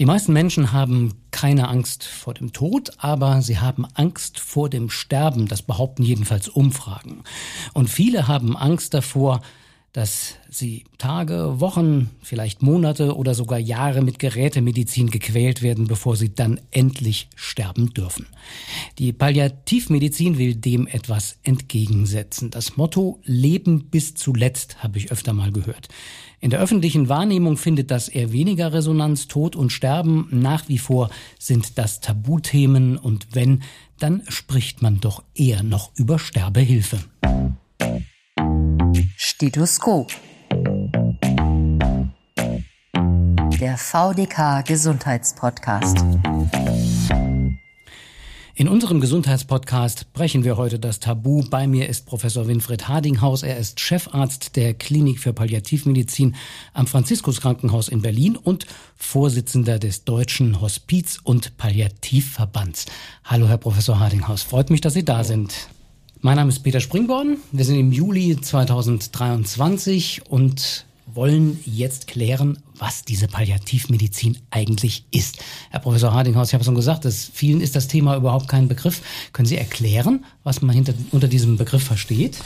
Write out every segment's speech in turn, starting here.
Die meisten Menschen haben keine Angst vor dem Tod, aber sie haben Angst vor dem Sterben. Das behaupten jedenfalls Umfragen. Und viele haben Angst davor, dass sie Tage, Wochen, vielleicht Monate oder sogar Jahre mit Gerätemedizin gequält werden, bevor sie dann endlich sterben dürfen. Die Palliativmedizin will dem etwas entgegensetzen. Das Motto Leben bis zuletzt habe ich öfter mal gehört. In der öffentlichen Wahrnehmung findet das eher weniger Resonanz. Tod und Sterben nach wie vor sind das Tabuthemen und wenn, dann spricht man doch eher noch über Sterbehilfe. Stethoskop. Der VDK Gesundheitspodcast. In unserem Gesundheitspodcast brechen wir heute das Tabu. Bei mir ist Professor Winfried Hardinghaus. Er ist Chefarzt der Klinik für Palliativmedizin am Franziskus Krankenhaus in Berlin und Vorsitzender des Deutschen Hospiz- und Palliativverbands. Hallo, Herr Professor Hardinghaus. Freut mich, dass Sie da sind. Mein Name ist Peter Springborn. Wir sind im Juli 2023 und wollen jetzt klären, was diese Palliativmedizin eigentlich ist. Herr Professor Hardinghaus, ich habe schon gesagt, dass vielen ist das Thema überhaupt kein Begriff. Können Sie erklären, was man hinter, unter diesem Begriff versteht?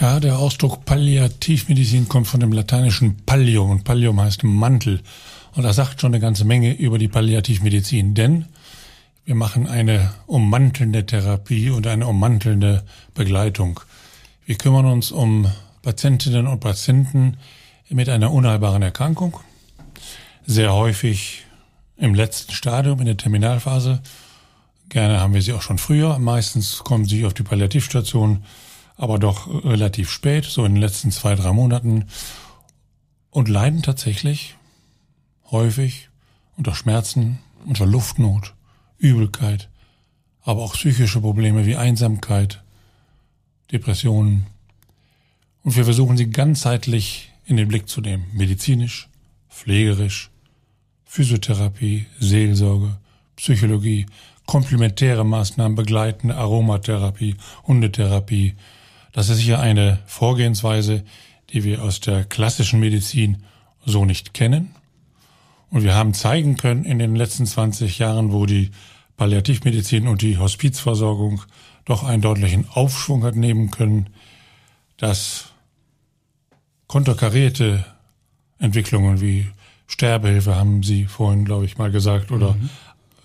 Ja, der Ausdruck Palliativmedizin kommt von dem lateinischen Pallium und Pallium heißt Mantel. Und das sagt schon eine ganze Menge über die Palliativmedizin, denn wir machen eine ummantelnde Therapie und eine ummantelnde Begleitung. Wir kümmern uns um Patientinnen und Patienten mit einer unheilbaren Erkrankung, sehr häufig im letzten Stadium, in der Terminalphase. Gerne haben wir sie auch schon früher. Meistens kommen sie auf die Palliativstation, aber doch relativ spät, so in den letzten zwei, drei Monaten und leiden tatsächlich häufig unter Schmerzen, unter Luftnot, Übelkeit, aber auch psychische Probleme wie Einsamkeit, Depressionen. Und wir versuchen sie ganzheitlich in den Blick zu nehmen, medizinisch, pflegerisch, Physiotherapie, Seelsorge, Psychologie, komplementäre Maßnahmen, begleitende Aromatherapie, Hundetherapie. Das ist sicher eine Vorgehensweise, die wir aus der klassischen Medizin so nicht kennen. Und wir haben zeigen können in den letzten 20 Jahren, wo die Palliativmedizin und die Hospizversorgung doch einen deutlichen Aufschwung hat nehmen können, dass konterkarierte Entwicklungen wie Sterbehilfe haben Sie vorhin, glaube ich, mal gesagt, oder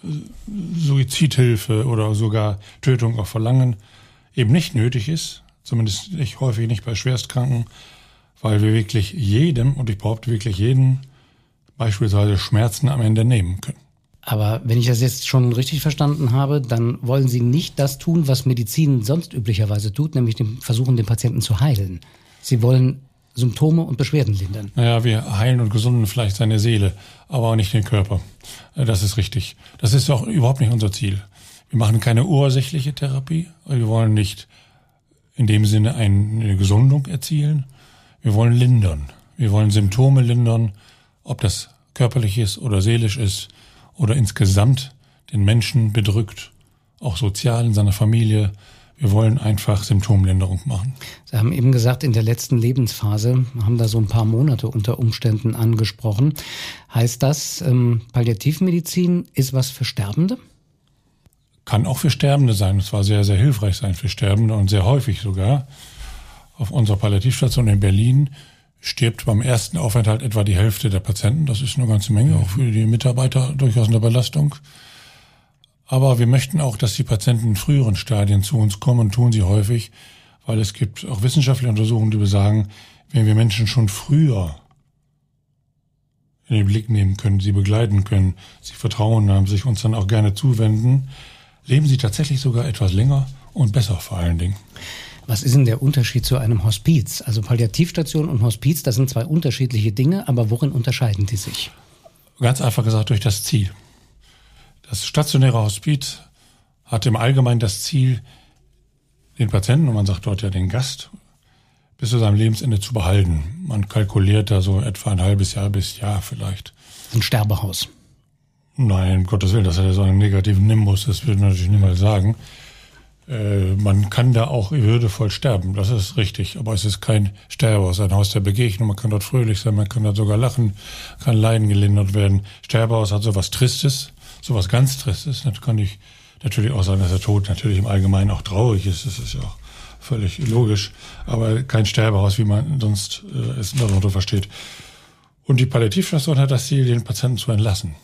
mhm. Suizidhilfe oder sogar Tötung auf Verlangen eben nicht nötig ist, zumindest nicht häufig nicht bei Schwerstkranken, weil wir wirklich jedem, und ich behaupte wirklich jeden, beispielsweise Schmerzen am Ende nehmen können. Aber wenn ich das jetzt schon richtig verstanden habe, dann wollen Sie nicht das tun, was Medizin sonst üblicherweise tut, nämlich den, versuchen, den Patienten zu heilen. Sie wollen Symptome und Beschwerden lindern. Naja, wir heilen und gesunden vielleicht seine Seele, aber auch nicht den Körper. Äh, das ist richtig. Das ist auch überhaupt nicht unser Ziel. Wir machen keine ursächliche Therapie. Wir wollen nicht in dem Sinne eine Gesundung erzielen. Wir wollen lindern. Wir wollen Symptome lindern, ob das körperlich ist oder seelisch ist oder insgesamt den Menschen bedrückt, auch sozial in seiner Familie, wir wollen einfach Symptomlinderung machen. Sie haben eben gesagt, in der letzten Lebensphase haben da so ein paar Monate unter Umständen angesprochen. Heißt das, ähm, Palliativmedizin ist was für Sterbende? Kann auch für Sterbende sein. Es war sehr, sehr hilfreich sein für Sterbende und sehr häufig sogar. Auf unserer Palliativstation in Berlin stirbt beim ersten Aufenthalt etwa die Hälfte der Patienten. Das ist eine ganze Menge, auch für die Mitarbeiter durchaus eine Belastung. Aber wir möchten auch, dass die Patienten in früheren Stadien zu uns kommen und tun sie häufig, weil es gibt auch wissenschaftliche Untersuchungen, die besagen, wenn wir Menschen schon früher in den Blick nehmen können, sie begleiten können, sie Vertrauen haben, sich uns dann auch gerne zuwenden, leben sie tatsächlich sogar etwas länger und besser vor allen Dingen. Was ist denn der Unterschied zu einem Hospiz? Also Palliativstation und Hospiz, das sind zwei unterschiedliche Dinge, aber worin unterscheiden die sich? Ganz einfach gesagt durch das Ziel. Das stationäre Hospiz hat im Allgemeinen das Ziel, den Patienten, und man sagt dort ja den Gast, bis zu seinem Lebensende zu behalten. Man kalkuliert da so etwa ein halbes Jahr bis Jahr vielleicht. Ein Sterbehaus. Nein, um Gottes Willen, das hat ja so einen negativen Nimbus, das würde man natürlich niemals sagen. Äh, man kann da auch würdevoll sterben, das ist richtig, aber es ist kein Sterbehaus, ein Haus der Begegnung, man kann dort fröhlich sein, man kann dort sogar lachen, kann Leiden gelindert werden. Sterbehaus hat sowas Tristes, sowas ganz Tristes, das kann ich natürlich auch sagen, dass der Tod natürlich im Allgemeinen auch traurig ist, das ist ja auch völlig logisch, aber kein Sterbehaus, wie man sonst äh, es darunter versteht. Und die Palliativstation hat das Ziel, den Patienten zu entlassen.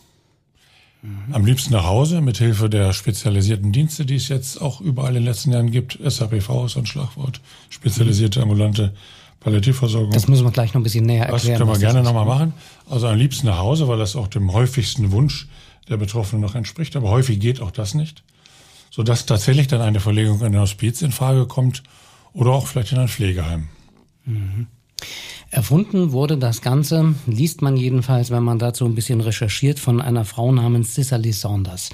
Mhm. Am liebsten nach Hause mit Hilfe der spezialisierten Dienste, die es jetzt auch überall in den letzten Jahren gibt. SAPV ist ein Schlagwort. Spezialisierte ambulante Palliativversorgung. Das müssen wir gleich noch ein bisschen näher erklären. Das können wir gerne nochmal machen. Also am liebsten nach Hause, weil das auch dem häufigsten Wunsch der Betroffenen noch entspricht. Aber häufig geht auch das nicht. Sodass tatsächlich dann eine Verlegung in ein Hospiz in Frage kommt oder auch vielleicht in ein Pflegeheim. Mhm. Erfunden wurde das Ganze, liest man jedenfalls, wenn man dazu ein bisschen recherchiert, von einer Frau namens Cicely Saunders.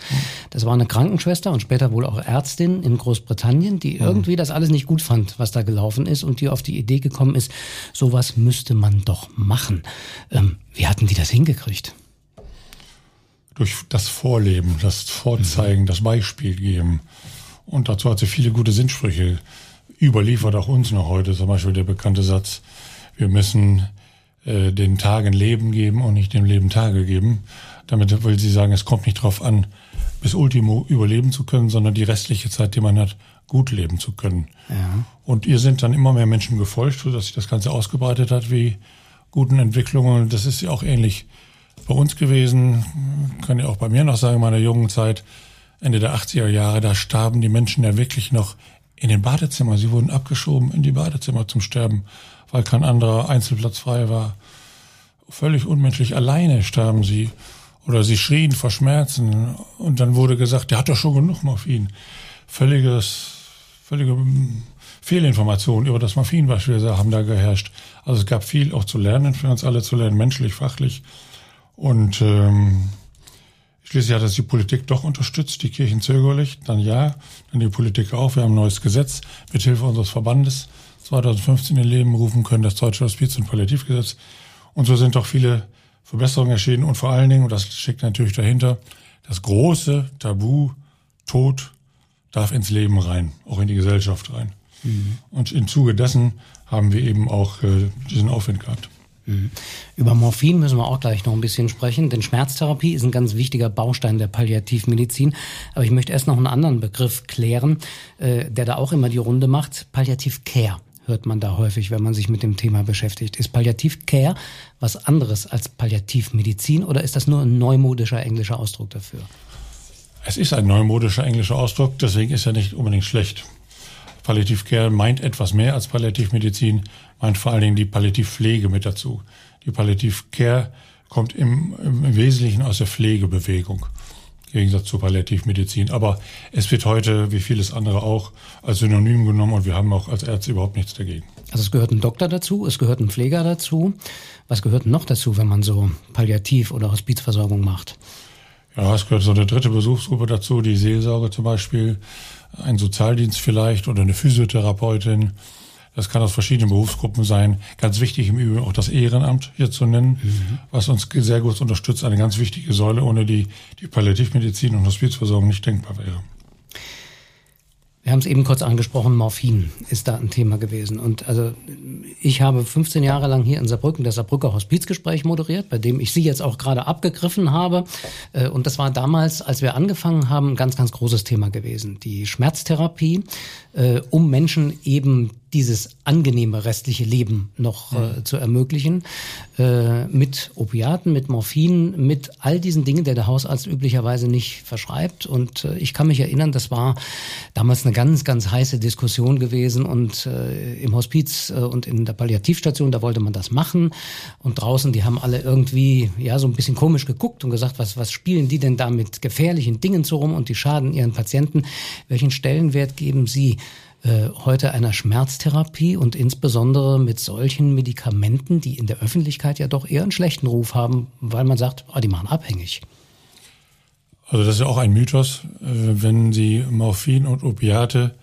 Das war eine Krankenschwester und später wohl auch Ärztin in Großbritannien, die irgendwie das alles nicht gut fand, was da gelaufen ist und die auf die Idee gekommen ist, sowas müsste man doch machen. Ähm, wie hatten die das hingekriegt? Durch das Vorleben, das Vorzeigen, mhm. das Beispiel geben. Und dazu hat sie viele gute Sinnsprüche überliefert, auch uns noch heute. Zum Beispiel der bekannte Satz, wir müssen äh, den Tagen Leben geben und nicht dem Leben Tage geben. Damit will sie sagen, es kommt nicht darauf an, bis Ultimo überleben zu können, sondern die restliche Zeit, die man hat, gut leben zu können. Ja. Und ihr sind dann immer mehr Menschen gefolgt, sodass sich das Ganze ausgebreitet hat wie guten Entwicklungen. Das ist ja auch ähnlich bei uns gewesen. Kann ja auch bei mir noch sagen, in meiner jungen Zeit, Ende der 80er Jahre, da starben die Menschen ja wirklich noch in den Badezimmern. Sie wurden abgeschoben in die Badezimmer zum Sterben weil kein anderer Einzelplatz frei war. Völlig unmenschlich alleine starben sie. Oder sie schrien vor Schmerzen. Und dann wurde gesagt, der hat doch schon genug Morphin. Völliges, völlige Fehlinformationen über das Morphin beispielsweise haben da geherrscht. Also es gab viel auch zu lernen, für uns alle zu lernen, menschlich, fachlich. Und ähm, schließlich hat das die Politik doch unterstützt, die Kirchen zögerlich. Dann ja, dann die Politik auch. Wir haben ein neues Gesetz mit Hilfe unseres Verbandes 2015 in Leben rufen können, das Deutsche Hospiz- und Palliativgesetz. Und so sind doch viele Verbesserungen erschienen und vor allen Dingen, und das steckt natürlich dahinter, das große Tabu, Tod darf ins Leben rein, auch in die Gesellschaft rein. Mhm. Und im Zuge dessen haben wir eben auch äh, diesen Aufwind gehabt. Mhm. Über Morphin müssen wir auch gleich noch ein bisschen sprechen, denn Schmerztherapie ist ein ganz wichtiger Baustein der Palliativmedizin. Aber ich möchte erst noch einen anderen Begriff klären, äh, der da auch immer die Runde macht, Palliativcare hört man da häufig, wenn man sich mit dem Thema beschäftigt. Ist Palliativcare was anderes als Palliativmedizin oder ist das nur ein neumodischer englischer Ausdruck dafür? Es ist ein neumodischer englischer Ausdruck, deswegen ist er nicht unbedingt schlecht. Palliativcare meint etwas mehr als Palliativmedizin, meint vor allen Dingen die Palliativpflege mit dazu. Die Palliativcare kommt im, im Wesentlichen aus der Pflegebewegung. Gegensatz zur Palliativmedizin. Aber es wird heute, wie vieles andere auch, als Synonym genommen und wir haben auch als Ärzte überhaupt nichts dagegen. Also es gehört ein Doktor dazu, es gehört ein Pfleger dazu. Was gehört noch dazu, wenn man so Palliativ- oder Hospizversorgung macht? Ja, es gehört so eine dritte Besuchsgruppe dazu, die Seelsorge zum Beispiel, ein Sozialdienst vielleicht oder eine Physiotherapeutin. Das kann aus verschiedenen Berufsgruppen sein. Ganz wichtig im Übrigen auch das Ehrenamt hier zu nennen, mhm. was uns sehr gut unterstützt. Eine ganz wichtige Säule, ohne die die Palliativmedizin und Hospizversorgung nicht denkbar wäre. Wir haben es eben kurz angesprochen, Morphin ist da ein Thema gewesen. Und also ich habe 15 Jahre lang hier in Saarbrücken das Saarbrücker Hospizgespräch moderiert, bei dem ich Sie jetzt auch gerade abgegriffen habe. Äh, und das war damals, als wir angefangen haben, ein ganz, ganz großes Thema gewesen. Die Schmerztherapie, äh, um Menschen eben dieses angenehme restliche Leben noch äh, zu ermöglichen. Äh, mit Opiaten, mit Morphin, mit all diesen Dingen, der der Hausarzt üblicherweise nicht verschreibt. Und äh, ich kann mich erinnern, das war damals eine ganz, ganz heiße Diskussion gewesen. Und äh, im Hospiz äh, und in der Palliativstation, da wollte man das machen. Und draußen, die haben alle irgendwie ja so ein bisschen komisch geguckt und gesagt, was, was spielen die denn da mit gefährlichen Dingen so rum und die schaden ihren Patienten? Welchen Stellenwert geben sie? Äh, heute einer Schmerztherapie und insbesondere mit solchen Medikamenten, die in der Öffentlichkeit ja doch eher einen schlechten Ruf haben, weil man sagt, ah, die machen abhängig. Also das ist ja auch ein Mythos, äh, wenn Sie Morphin und Opiate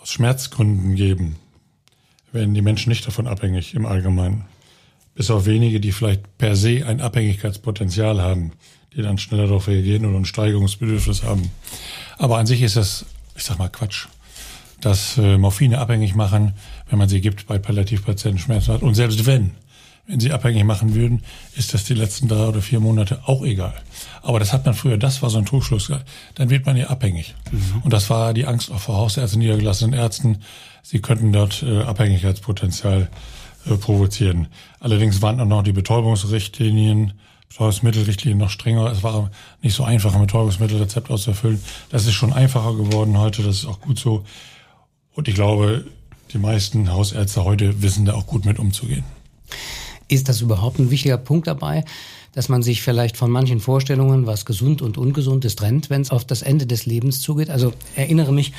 aus Schmerzgründen geben, werden die Menschen nicht davon abhängig im Allgemeinen. Bis auf wenige, die vielleicht per se ein Abhängigkeitspotenzial haben, die dann schneller darauf reagieren oder ein Steigerungsbedürfnis haben. Aber an sich ist das ich sag mal Quatsch, dass äh, Morphine abhängig machen, wenn man sie gibt bei Palliativpatienten Schmerzen hat. Und selbst wenn, wenn sie abhängig machen würden, ist das die letzten drei oder vier Monate auch egal. Aber das hat man früher, das war so ein Trugschluss. Dann wird man ja abhängig. Mhm. Und das war die Angst auch vor Hausärzten, niedergelassenen Ärzten. Sie könnten dort äh, Abhängigkeitspotenzial äh, provozieren. Allerdings waren auch noch die Betäubungsrichtlinien, Betäubungsmittelrichtlinien noch strenger. Es war nicht so einfach, ein Betäubungsmittelrezept auszufüllen. Das ist schon einfacher geworden heute. Das ist auch gut so. Und ich glaube, die meisten Hausärzte heute wissen da auch gut mit umzugehen. Ist das überhaupt ein wichtiger Punkt dabei, dass man sich vielleicht von manchen Vorstellungen, was gesund und ungesund ist, trennt, wenn es auf das Ende des Lebens zugeht? Also erinnere mich,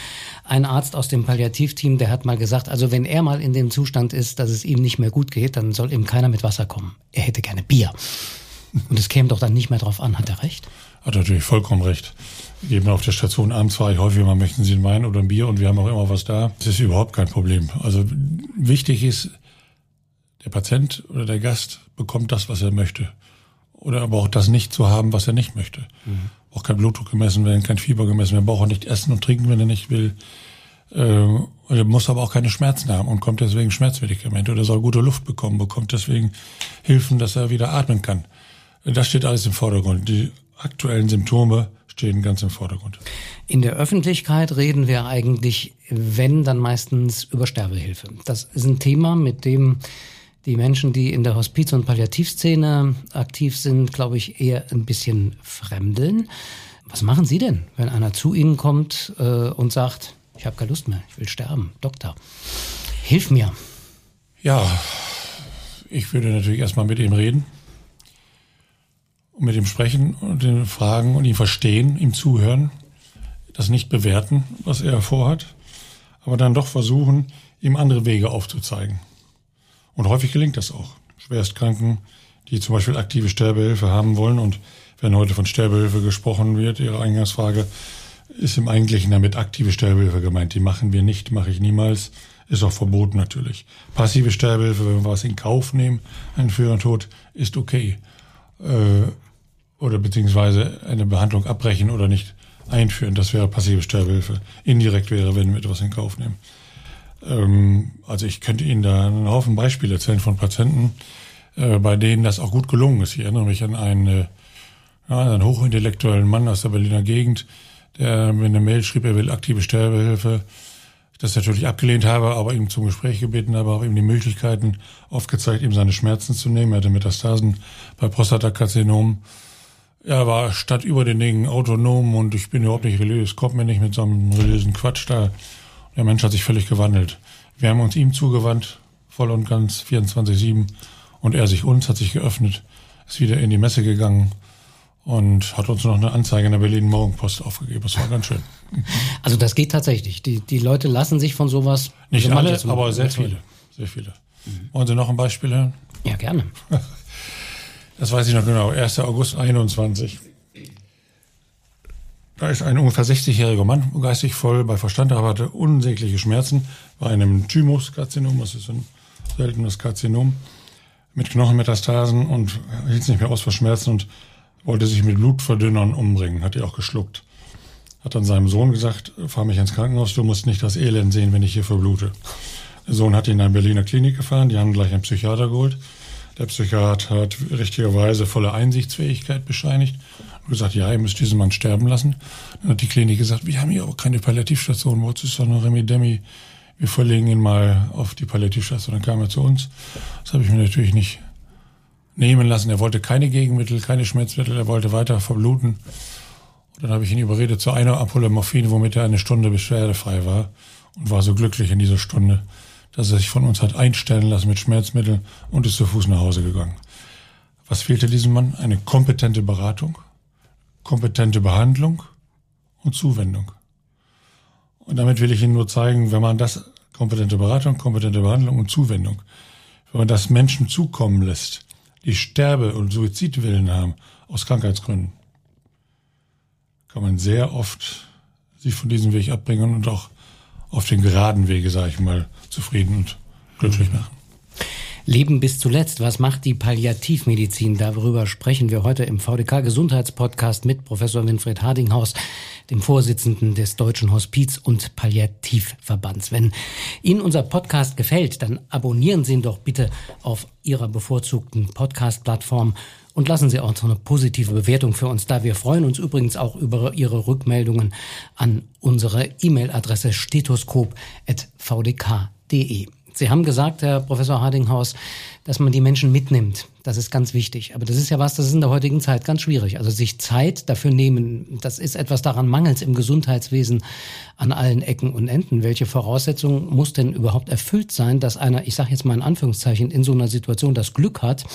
ein Arzt aus dem Palliativteam, der hat mal gesagt, also wenn er mal in dem Zustand ist, dass es ihm nicht mehr gut geht, dann soll ihm keiner mit Wasser kommen. Er hätte gerne Bier. Und es käme doch dann nicht mehr drauf an. Hat er recht? Hat natürlich vollkommen recht. Eben auf der Station abends war ich häufig mal, möchten Sie einen Wein oder ein Bier und wir haben auch immer was da. Das ist überhaupt kein Problem. Also wichtig ist, der Patient oder der Gast bekommt das, was er möchte. Oder aber auch das nicht zu haben, was er nicht möchte. Mhm. Auch kein Blutdruck gemessen werden, kein Fieber gemessen werden, braucht auch nicht essen und trinken, wenn er nicht will. Äh, er muss aber auch keine Schmerzen haben und kommt deswegen Schmerzmedikamente oder soll gute Luft bekommen, bekommt deswegen Hilfen, dass er wieder atmen kann. Das steht alles im Vordergrund. Die aktuellen Symptome stehen ganz im Vordergrund. In der Öffentlichkeit reden wir eigentlich, wenn, dann meistens über Sterbehilfe. Das ist ein Thema, mit dem die Menschen, die in der Hospiz- und Palliativszene aktiv sind, glaube ich, eher ein bisschen fremdeln. Was machen Sie denn, wenn einer zu Ihnen kommt äh, und sagt, ich habe keine Lust mehr, ich will sterben, Doktor, hilf mir. Ja, ich würde natürlich erstmal mit ihm reden und mit ihm sprechen und ihn fragen und ihn verstehen, ihm zuhören, das nicht bewerten, was er vorhat, aber dann doch versuchen, ihm andere Wege aufzuzeigen. Und häufig gelingt das auch. Schwerstkranken, die zum Beispiel aktive Sterbehilfe haben wollen und wenn heute von Sterbehilfe gesprochen wird, Ihre Eingangsfrage, ist im Eigentlichen damit aktive Sterbehilfe gemeint. Die machen wir nicht, mache ich niemals. Ist auch verboten natürlich. Passive Sterbehilfe, wenn wir was in Kauf nehmen, einen früheren Tod, ist okay. Äh, oder beziehungsweise eine Behandlung abbrechen oder nicht einführen, das wäre passive Sterbehilfe. Indirekt wäre, wenn wir etwas in Kauf nehmen. Ähm, also ich könnte Ihnen da einen Haufen Beispiele erzählen von Patienten, äh, bei denen das auch gut gelungen ist. Ich erinnere mich an einen, äh, einen hochintellektuellen Mann aus der Berliner Gegend, der mir eine Mail schrieb, er will aktive Sterbehilfe. Das natürlich abgelehnt habe, aber ihm zum Gespräch gebeten habe, auch ihm die Möglichkeiten aufgezeigt, ihm seine Schmerzen zu nehmen. Er hatte Metastasen bei Prostatakarzinom. Er war statt über den Dingen autonom und ich bin überhaupt nicht religiös, kommt mir nicht mit so einem religiösen Quatsch da. Der Mensch hat sich völlig gewandelt. Wir haben uns ihm zugewandt, voll und ganz, 24-7. Und er sich uns, hat sich geöffnet, ist wieder in die Messe gegangen und hat uns noch eine Anzeige in der Berlin Morgenpost aufgegeben. Das war ganz schön. Also das geht tatsächlich. Die, die Leute lassen sich von sowas. Nicht also alle, aber sehr viele. Sehr viele. Mhm. Wollen Sie noch ein Beispiel hören? Ja, gerne. Das weiß ich noch genau. 1. August 21. Da ist ein ungefähr 60-jähriger Mann geistig voll bei Verstand, aber hatte unsägliche Schmerzen bei einem Thymuskarzinom, das ist ein seltenes Karzinom, mit Knochenmetastasen und hielt es nicht mehr aus vor Schmerzen und wollte sich mit Blutverdünnern umbringen, hat die auch geschluckt. Hat dann seinem Sohn gesagt, fahr mich ins Krankenhaus, du musst nicht das Elend sehen, wenn ich hier verblute. Der Sohn hat ihn in eine Berliner Klinik gefahren, die haben gleich einen Psychiater geholt. Der Psychiater hat richtigerweise volle Einsichtsfähigkeit bescheinigt und gesagt, ja, ihr müsst diesen Mann sterben lassen. Dann hat die Klinik gesagt, wir haben hier auch keine Palliativstation, wo ist noch Remi Demi? Wir verlegen ihn mal auf die Palliativstation. Dann kam er zu uns. Das habe ich mir natürlich nicht nehmen lassen. Er wollte keine Gegenmittel, keine Schmerzmittel, er wollte weiter verbluten. Und dann habe ich ihn überredet zu einer Ampulle Morphin, womit er eine Stunde beschwerdefrei war und war so glücklich in dieser Stunde, dass er sich von uns hat einstellen lassen mit Schmerzmitteln und ist zu Fuß nach Hause gegangen. Was fehlte diesem Mann? Eine kompetente Beratung, kompetente Behandlung und Zuwendung. Und damit will ich Ihnen nur zeigen, wenn man das, kompetente Beratung, kompetente Behandlung und Zuwendung, wenn man das Menschen zukommen lässt, die Sterbe- und Suizidwillen haben, aus Krankheitsgründen, kann man sehr oft sich von diesem Weg abbringen und auch auf den geraden Wege, sage ich mal, zufrieden und glücklich machen. Leben bis zuletzt. Was macht die Palliativmedizin? Darüber sprechen wir heute im VDK Gesundheitspodcast mit Professor Winfried Hardinghaus, dem Vorsitzenden des Deutschen Hospiz- und Palliativverbands. Wenn Ihnen unser Podcast gefällt, dann abonnieren Sie ihn doch bitte auf Ihrer bevorzugten Podcast-Plattform und lassen Sie auch so eine positive Bewertung für uns da. Wir freuen uns übrigens auch über Ihre Rückmeldungen an unsere E-Mail-Adresse stethoskop.vdk.de. Sie haben gesagt, Herr Professor Hardinghaus, dass man die Menschen mitnimmt. Das ist ganz wichtig. Aber das ist ja was, das ist in der heutigen Zeit ganz schwierig. Also sich Zeit dafür nehmen, das ist etwas daran mangels im Gesundheitswesen an allen Ecken und Enden. Welche Voraussetzung muss denn überhaupt erfüllt sein, dass einer, ich sage jetzt mal in Anführungszeichen, in so einer Situation das Glück hat,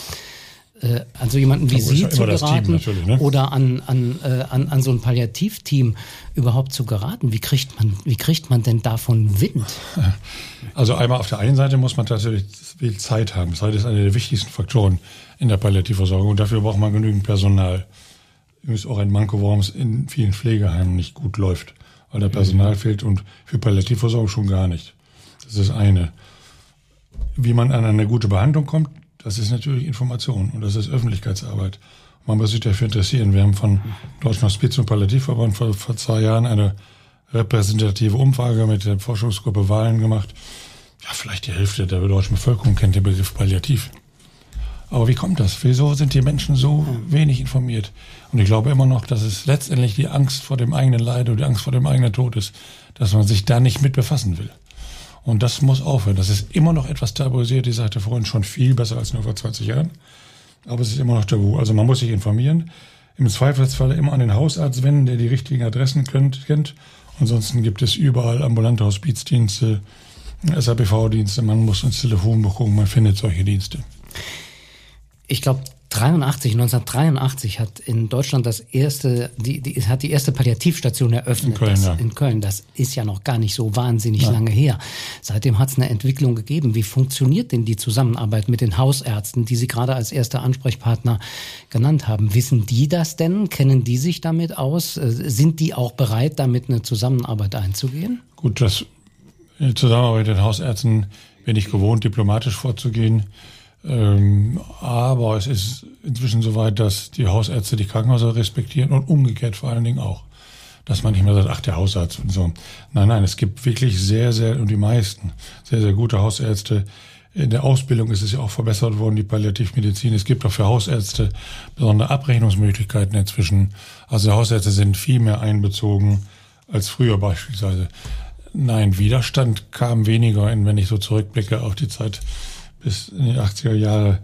äh, an so jemanden wie Sie zu geraten ne? oder an, an, äh, an, an so ein Palliativteam überhaupt zu geraten? Wie kriegt man, wie kriegt man denn davon Wind? Also einmal auf der einen Seite muss man tatsächlich viel Zeit haben. Zeit ist einer der wichtigsten Faktoren in der Palliativversorgung und dafür braucht man genügend Personal. Ist auch ein Manko, warum es in vielen Pflegeheimen nicht gut läuft, weil der Personal mhm. fehlt und für Palliativversorgung schon gar nicht. Das ist das eine. Wie man an eine gute Behandlung kommt, das ist natürlich Information und das ist Öffentlichkeitsarbeit. Man muss sich dafür interessieren. Wir haben von Deutschen Hospiz- und Palliativverband vor, vor zwei Jahren eine repräsentative Umfrage mit der Forschungsgruppe Wahlen gemacht. Ja, vielleicht die Hälfte der deutschen Bevölkerung kennt den Begriff Palliativ. Aber wie kommt das? Wieso sind die Menschen so wenig informiert? Und ich glaube immer noch, dass es letztendlich die Angst vor dem eigenen Leid und die Angst vor dem eigenen Tod ist, dass man sich da nicht mit befassen will. Und das muss aufhören. Das ist immer noch etwas tabuisiert. Ich sagte vorhin schon viel besser als nur vor 20 Jahren. Aber es ist immer noch tabu. Also man muss sich informieren. Im Zweifelsfall immer an den Hausarzt wenden, der die richtigen Adressen kennt. Ansonsten gibt es überall ambulante Hospizdienste, SAPV-Dienste. Man muss ins Telefonbuch gucken, man findet solche Dienste. Ich glaube, 83, 1983 hat in Deutschland das erste, die, die, hat die erste Palliativstation eröffnet. In Köln, das, ja. in Köln. Das ist ja noch gar nicht so wahnsinnig ja. lange her. Seitdem hat es eine Entwicklung gegeben. Wie funktioniert denn die Zusammenarbeit mit den Hausärzten, die Sie gerade als erster Ansprechpartner genannt haben? Wissen die das denn? Kennen die sich damit aus? Äh, sind die auch bereit, damit eine Zusammenarbeit einzugehen? Gut, das Zusammenarbeit mit den Hausärzten bin ich gewohnt, diplomatisch vorzugehen. Ähm, aber es ist inzwischen so weit, dass die Hausärzte die Krankenhäuser respektieren und umgekehrt vor allen Dingen auch. Dass man nicht mehr sagt, ach, der Hausarzt und so. Nein, nein, es gibt wirklich sehr, sehr, und die meisten, sehr, sehr gute Hausärzte. In der Ausbildung ist es ja auch verbessert worden, die Palliativmedizin. Es gibt auch für Hausärzte besondere Abrechnungsmöglichkeiten inzwischen. Also Hausärzte sind viel mehr einbezogen als früher beispielsweise. Nein, Widerstand kam weniger, wenn ich so zurückblicke auf die Zeit bis in die 80er Jahre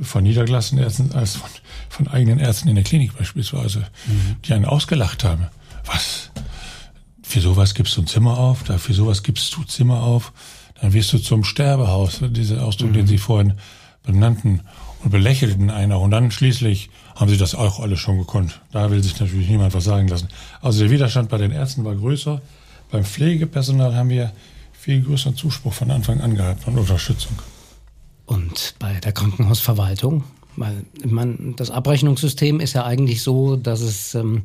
von niedergelassenen Ärzten als von, von eigenen Ärzten in der Klinik beispielsweise, mhm. die einen ausgelacht haben. Was? Für sowas gibst du ein Zimmer auf, für sowas gibst du Zimmer auf, dann wirst du zum Sterbehaus, dieser Ausdruck, mhm. den Sie vorhin benannten, und belächelten einen auch. Und dann schließlich haben sie das auch alle schon gekonnt. Da will sich natürlich niemand was sagen lassen. Also der Widerstand bei den Ärzten war größer. Beim Pflegepersonal haben wir viel größeren Zuspruch von Anfang an gehabt und Unterstützung. Und bei der Krankenhausverwaltung, weil man, das Abrechnungssystem ist ja eigentlich so, dass es ähm,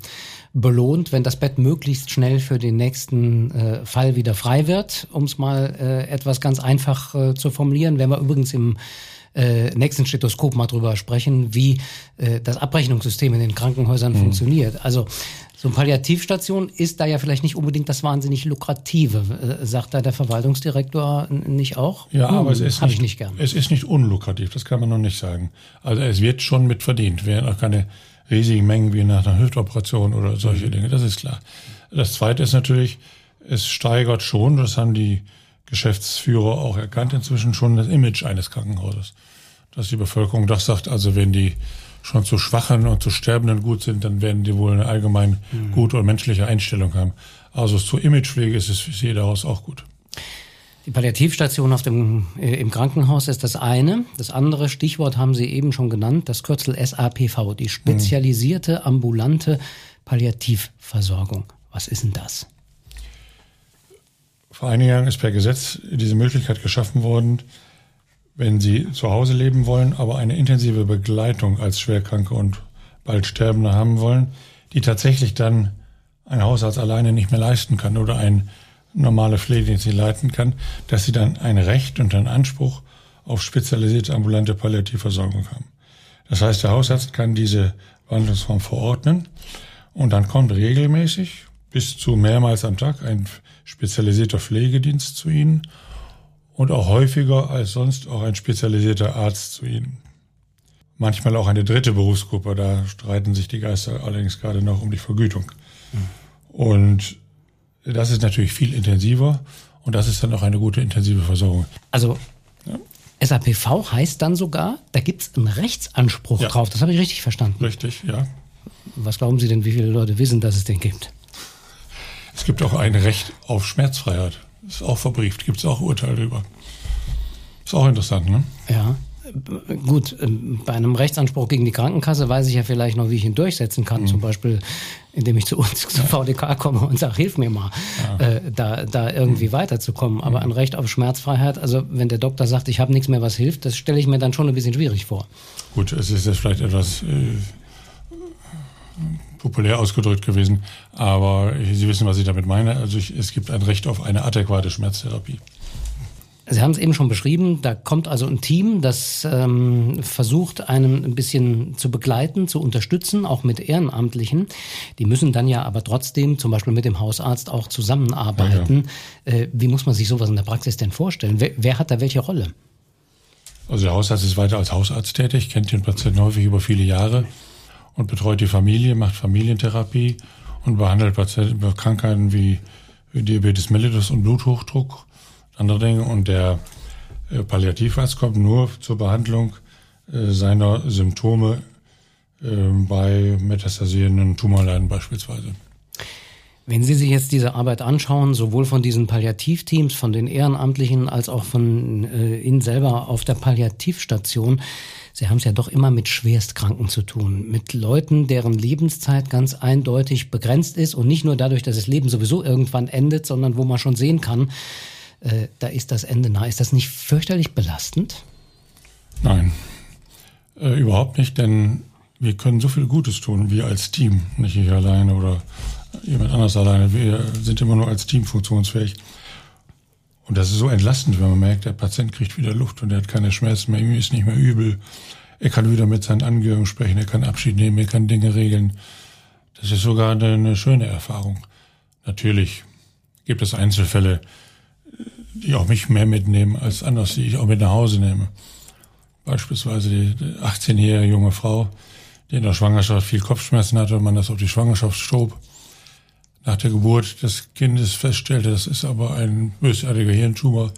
belohnt, wenn das Bett möglichst schnell für den nächsten äh, Fall wieder frei wird, um es mal äh, etwas ganz einfach äh, zu formulieren. Wenn wir übrigens im äh, nächsten Stethoskop mal drüber sprechen, wie äh, das Abrechnungssystem in den Krankenhäusern mhm. funktioniert. Also so eine Palliativstation ist da ja vielleicht nicht unbedingt das wahnsinnig lukrative, äh, sagt da der Verwaltungsdirektor nicht auch? Ja, hm, aber es ist, nicht, nicht gern. es ist nicht unlukrativ, das kann man noch nicht sagen. Also es wird schon mit verdient, wären auch keine riesigen Mengen wie nach einer Hüftoperation oder solche mhm. Dinge, das ist klar. Das Zweite ist natürlich, es steigert schon, das haben die Geschäftsführer auch erkannt inzwischen schon, das Image eines Krankenhauses. Dass die Bevölkerung das sagt, also wenn die schon zu Schwachen und zu Sterbenden gut sind, dann werden die wohl eine allgemein mhm. gute und menschliche Einstellung haben. Also zur Imagepflege ist es für jeder Haus auch gut. Die Palliativstation auf dem, äh, im Krankenhaus ist das eine. Das andere Stichwort haben Sie eben schon genannt, das Kürzel SAPV, die spezialisierte ambulante Palliativversorgung. Was ist denn das? Vor einigen Jahren ist per Gesetz diese Möglichkeit geschaffen worden, wenn Sie zu Hause leben wollen, aber eine intensive Begleitung als Schwerkranke und bald Sterbende haben wollen, die tatsächlich dann ein Hausarzt alleine nicht mehr leisten kann oder ein normale Pflegedienst sie leiten kann, dass sie dann ein Recht und einen Anspruch auf spezialisierte ambulante Palliativversorgung haben. Das heißt, der Hausarzt kann diese Behandlungsform verordnen und dann kommt regelmäßig bis zu mehrmals am Tag ein spezialisierter Pflegedienst zu Ihnen und auch häufiger als sonst auch ein spezialisierter Arzt zu Ihnen. Manchmal auch eine dritte Berufsgruppe, da streiten sich die Geister allerdings gerade noch um die Vergütung. Und das ist natürlich viel intensiver und das ist dann auch eine gute intensive Versorgung. Also ja. SAPV heißt dann sogar, da gibt es einen Rechtsanspruch ja. drauf. Das habe ich richtig verstanden. Richtig, ja. Was glauben Sie denn, wie viele Leute wissen, dass es den gibt? Es gibt auch ein Recht auf Schmerzfreiheit. Ist auch verbrieft, gibt es auch Urteile darüber. Ist auch interessant, ne? Ja. Gut, ähm, bei einem Rechtsanspruch gegen die Krankenkasse weiß ich ja vielleicht noch, wie ich ihn durchsetzen kann. Mhm. Zum Beispiel, indem ich zu uns zum VDK komme und sage, hilf mir mal, ja. äh, da, da irgendwie mhm. weiterzukommen. Aber mhm. ein Recht auf Schmerzfreiheit, also wenn der Doktor sagt, ich habe nichts mehr, was hilft, das stelle ich mir dann schon ein bisschen schwierig vor. Gut, es ist jetzt vielleicht etwas äh, populär ausgedrückt gewesen, aber Sie wissen, was ich damit meine. Also ich, es gibt ein Recht auf eine adäquate Schmerztherapie. Sie haben es eben schon beschrieben, da kommt also ein Team, das ähm, versucht, einen ein bisschen zu begleiten, zu unterstützen, auch mit Ehrenamtlichen. Die müssen dann ja aber trotzdem zum Beispiel mit dem Hausarzt auch zusammenarbeiten. Ja, ja. Äh, wie muss man sich sowas in der Praxis denn vorstellen? Wer, wer hat da welche Rolle? Also der Hausarzt ist weiter als Hausarzt tätig, kennt den Patienten häufig über viele Jahre und betreut die Familie, macht Familientherapie und behandelt Patienten Krankheiten wie Diabetes mellitus und Bluthochdruck andere Dinge. Und der äh, Palliativarzt kommt nur zur Behandlung äh, seiner Symptome äh, bei metastasierenden Tumorleiden beispielsweise. Wenn Sie sich jetzt diese Arbeit anschauen, sowohl von diesen Palliativteams, von den Ehrenamtlichen, als auch von äh, Ihnen selber auf der Palliativstation, Sie haben es ja doch immer mit Schwerstkranken zu tun, mit Leuten, deren Lebenszeit ganz eindeutig begrenzt ist und nicht nur dadurch, dass das Leben sowieso irgendwann endet, sondern wo man schon sehen kann, äh, da ist das Ende nah. Ist das nicht fürchterlich belastend? Nein, äh, überhaupt nicht, denn wir können so viel Gutes tun, wir als Team, nicht ich alleine oder jemand anders alleine. Wir sind immer nur als Team funktionsfähig. Und das ist so entlastend, wenn man merkt, der Patient kriegt wieder Luft und er hat keine Schmerzen mehr, ihm ist nicht mehr übel. Er kann wieder mit seinen Angehörigen sprechen, er kann Abschied nehmen, er kann Dinge regeln. Das ist sogar eine, schöne Erfahrung. Natürlich gibt es Einzelfälle, die auch mich mehr mitnehmen als anders, die ich auch mit nach Hause nehme. Beispielsweise die 18-jährige junge Frau, die in der Schwangerschaft viel Kopfschmerzen hatte und man das auf die Schwangerschaft stob. Nach der Geburt des Kindes feststellte, das ist aber ein bösartiger Hirntumor,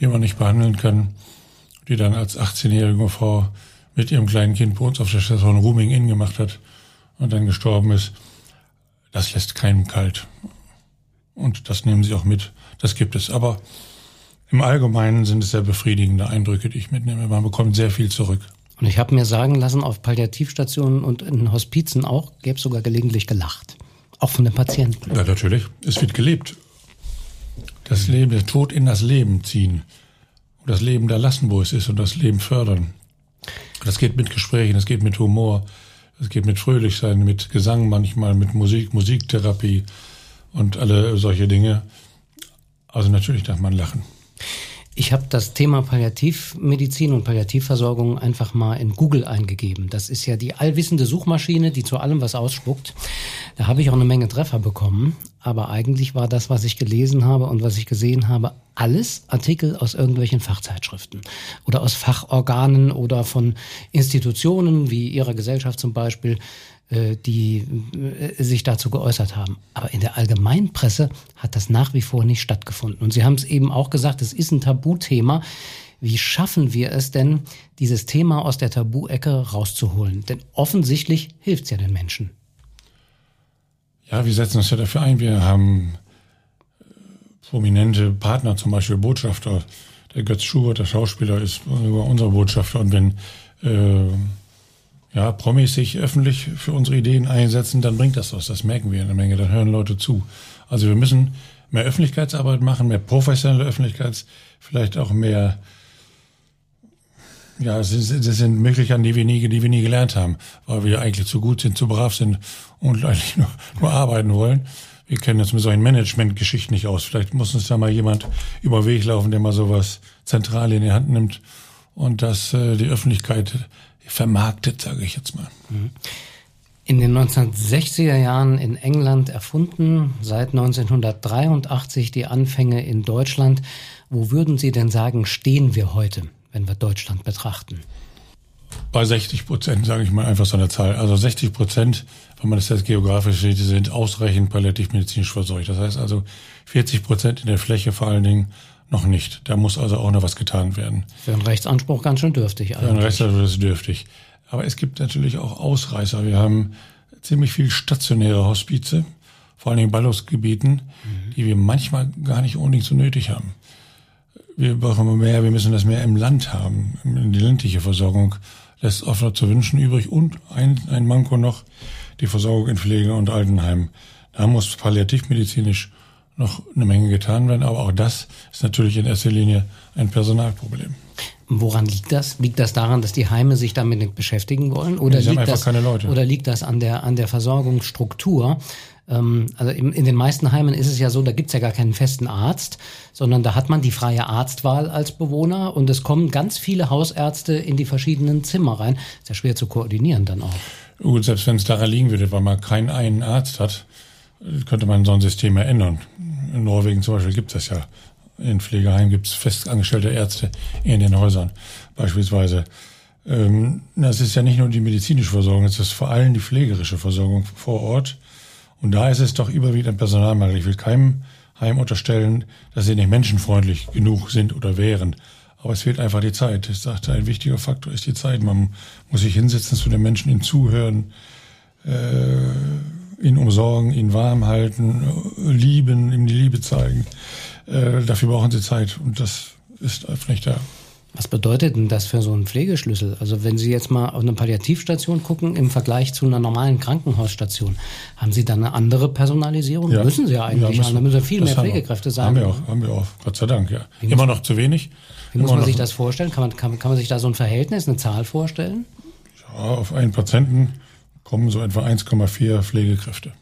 den man nicht behandeln kann, die dann als 18-jährige Frau mit ihrem kleinen Kind bei uns auf der Station Rooming Inn gemacht hat und dann gestorben ist. Das lässt keinem kalt. Und das nehmen sie auch mit. Das gibt es. Aber im Allgemeinen sind es sehr befriedigende Eindrücke, die ich mitnehme. Man bekommt sehr viel zurück. Und ich habe mir sagen lassen, auf Palliativstationen und in Hospizen auch, gäbe es sogar gelegentlich gelacht. Auch von den Patienten. Ja, natürlich. Es wird gelebt. Das Leben, der Tod in das Leben ziehen. Und das Leben da lassen, wo es ist und das Leben fördern. Das geht mit Gesprächen, das geht mit Humor, das geht mit Fröhlichsein, mit Gesang manchmal, mit Musik, Musiktherapie und alle solche Dinge. Also natürlich darf man lachen. Ich habe das Thema Palliativmedizin und Palliativversorgung einfach mal in Google eingegeben. Das ist ja die allwissende Suchmaschine, die zu allem was ausspuckt. Da habe ich auch eine Menge Treffer bekommen. Aber eigentlich war das, was ich gelesen habe und was ich gesehen habe, alles Artikel aus irgendwelchen Fachzeitschriften oder aus Fachorganen oder von Institutionen wie Ihrer Gesellschaft zum Beispiel, die äh, sich dazu geäußert haben. Aber in der Allgemeinpresse hat das nach wie vor nicht stattgefunden. Und Sie haben es eben auch gesagt, es ist ein Tabuthema. Wie schaffen wir es denn, dieses Thema aus der Tabu-Ecke rauszuholen? Denn offensichtlich hilft es ja den Menschen. Ja, wir setzen uns ja dafür ein. Wir haben äh, prominente Partner, zum Beispiel Botschafter. Der Götz Schubert, der Schauspieler, ist unser Botschafter. Und wenn äh, ja, Promis sich öffentlich für unsere Ideen einsetzen, dann bringt das was. Das merken wir in der Menge, dann hören Leute zu. Also wir müssen mehr Öffentlichkeitsarbeit machen, mehr professionelle Öffentlichkeits, vielleicht auch mehr, ja, das sind Möglichkeiten, die wir nie, die wir nie gelernt haben, weil wir eigentlich zu gut sind, zu brav sind und eigentlich nur, nur arbeiten wollen. Wir kennen uns mit solchen Management-Geschichten nicht aus. Vielleicht muss uns da mal jemand über den Weg laufen, der mal sowas zentral in die Hand nimmt und das äh, die Öffentlichkeit vermarktet, sage ich jetzt mal. In den 1960er Jahren in England erfunden, seit 1983 die Anfänge in Deutschland. Wo würden Sie denn sagen, stehen wir heute, wenn wir Deutschland betrachten? Bei 60 Prozent, sage ich mal einfach so eine Zahl. Also 60 Prozent, wenn man das jetzt geografisch sieht, sind ausreichend palliativmedizinisch versorgt. Das heißt also 40 Prozent in der Fläche vor allen Dingen noch nicht. Da muss also auch noch was getan werden. Für einen Rechtsanspruch ganz schön dürftig. Für einen Rechtsanspruch ist dürftig. Aber es gibt natürlich auch Ausreißer. Wir haben ziemlich viel stationäre Hospize, vor allen Dingen Ballungsgebieten, mhm. die wir manchmal gar nicht unbedingt so nötig haben. Wir brauchen mehr, wir müssen das mehr im Land haben. Die ländliche Versorgung lässt oft noch zu wünschen übrig. Und ein, ein Manko noch, die Versorgung in Pflege- und Altenheimen. Da muss palliativmedizinisch noch eine Menge getan werden, aber auch das ist natürlich in erster Linie ein Personalproblem. Woran liegt das? Liegt das daran, dass die Heime sich damit nicht beschäftigen wollen? Oder, ja, liegt das, oder liegt das an der, an der Versorgungsstruktur? Ähm, also in, in den meisten Heimen ist es ja so, da gibt's ja gar keinen festen Arzt, sondern da hat man die freie Arztwahl als Bewohner und es kommen ganz viele Hausärzte in die verschiedenen Zimmer rein. Ist ja schwer zu koordinieren dann auch. Gut, selbst wenn es daran liegen würde, weil man keinen einen Arzt hat, könnte man so ein System erinnern. In Norwegen zum Beispiel gibt es ja. In Pflegeheimen gibt es festangestellte Ärzte in den Häusern beispielsweise. Ähm, das ist ja nicht nur die medizinische Versorgung, es ist vor allem die pflegerische Versorgung vor Ort. Und da ist es doch überwiegend ein Personalmangel. Ich will keinem Heim unterstellen, dass sie nicht menschenfreundlich genug sind oder wären. Aber es fehlt einfach die Zeit. Ich sagte, ein wichtiger Faktor ist die Zeit. Man muss sich hinsetzen zu den Menschen, ihnen zuhören, äh, ihn umsorgen, ihn warm halten, lieben, ihm die Liebe zeigen. Äh, dafür brauchen sie Zeit und das ist einfach nicht da. Was bedeutet denn das für so einen Pflegeschlüssel? Also wenn Sie jetzt mal auf eine Palliativstation gucken im Vergleich zu einer normalen Krankenhausstation, haben Sie da eine andere Personalisierung? Ja. Müssen Sie ja eigentlich ja, haben. Da müssen viel mehr Pflegekräfte sein. Haben wir auch, haben wir auch, Gott sei Dank, ja. Wie Immer noch zu wenig. Wie muss man sich das vorstellen? Kann man, kann, kann man sich da so ein Verhältnis, eine Zahl vorstellen? Ja, auf einen Patienten kommen so etwa 1,4 Pflegekräfte.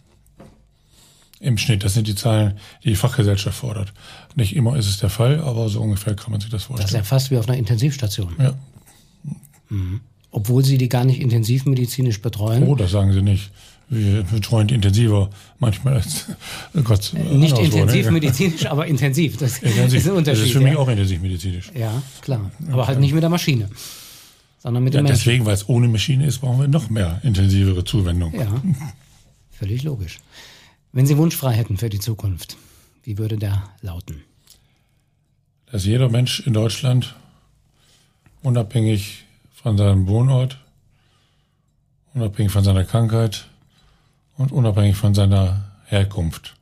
Im Schnitt. Das sind die Zahlen, die die Fachgesellschaft fordert. Nicht immer ist es der Fall, aber so ungefähr kann man sich das vorstellen. Das ist ja fast wie auf einer Intensivstation. Ja. Mhm. Obwohl Sie die gar nicht intensivmedizinisch betreuen. Oh, das sagen Sie nicht. Wir betreuen intensiver manchmal als Gott. Nicht intensivmedizinisch, aber intensiv. Das intensiv. ist ein Unterschied. Das ist für mich auch intensivmedizinisch. Ja, klar. Aber halt nicht mit der Maschine sondern mit ja, dem Menschen. Deswegen, weil es ohne Maschine ist, brauchen wir noch mehr intensivere Zuwendung. Ja, völlig logisch. Wenn Sie wunschfrei hätten für die Zukunft, wie würde der lauten? Dass jeder Mensch in Deutschland unabhängig von seinem Wohnort, unabhängig von seiner Krankheit und unabhängig von seiner Herkunft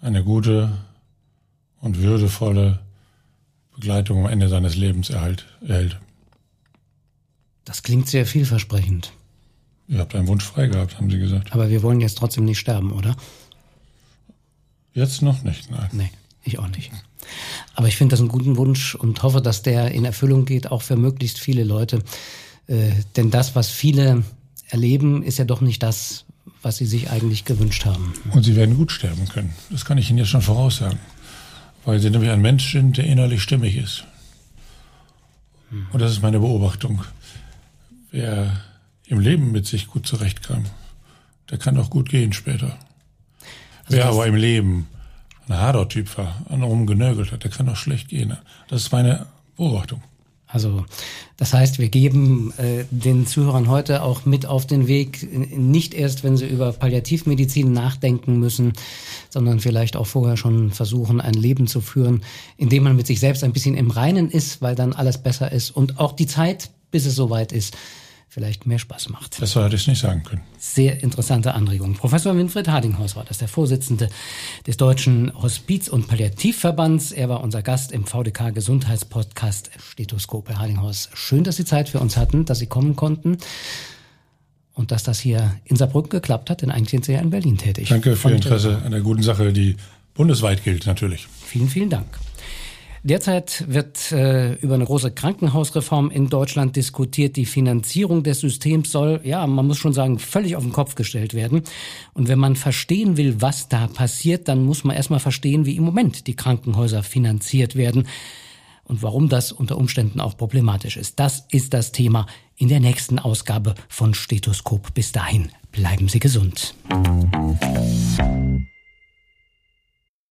eine gute und würdevolle Begleitung am Ende seines Lebens erhält. Das klingt sehr vielversprechend. Ihr habt einen Wunsch frei gehabt, haben Sie gesagt. Aber wir wollen jetzt trotzdem nicht sterben, oder? Jetzt noch nicht, nein. Nee, ich auch nicht. Aber ich finde das einen guten Wunsch und hoffe, dass der in Erfüllung geht, auch für möglichst viele Leute. Äh, denn das, was viele erleben, ist ja doch nicht das, was sie sich eigentlich gewünscht haben. Und sie werden gut sterben können. Das kann ich Ihnen jetzt schon voraussagen. Weil sie nämlich ein Mensch sind, der innerlich stimmig ist. Hm. Und das ist meine Beobachtung wer im Leben mit sich gut zurechtkam, der kann auch gut gehen später. Also wer aber im Leben ein harter Typ war, an rumgenörgelt hat, der kann auch schlecht gehen. Das ist meine Beobachtung. Also das heißt, wir geben äh, den Zuhörern heute auch mit auf den Weg, nicht erst, wenn sie über Palliativmedizin nachdenken müssen, sondern vielleicht auch vorher schon versuchen, ein Leben zu führen, in dem man mit sich selbst ein bisschen im Reinen ist, weil dann alles besser ist und auch die Zeit, bis es soweit ist, vielleicht mehr Spaß macht. Das hätte ich nicht sagen können. Sehr interessante Anregung. Professor Winfried Hardinghaus war das, der Vorsitzende des Deutschen Hospiz- und Palliativverbands. Er war unser Gast im VDK Gesundheitspodcast Stethoskop. Herr Hardinghaus, schön, dass Sie Zeit für uns hatten, dass Sie kommen konnten und dass das hier in Saarbrücken geklappt hat, denn eigentlich sind Sie ja in Berlin tätig. Danke für Ihr Interesse an der guten Sache, die bundesweit gilt natürlich. Vielen, vielen Dank. Derzeit wird äh, über eine große Krankenhausreform in Deutschland diskutiert. Die Finanzierung des Systems soll, ja, man muss schon sagen, völlig auf den Kopf gestellt werden. Und wenn man verstehen will, was da passiert, dann muss man erstmal verstehen, wie im Moment die Krankenhäuser finanziert werden. und warum das unter Umständen auch problematisch ist. Das ist das Thema in der nächsten Ausgabe von Stethoskop. Bis dahin bleiben Sie gesund.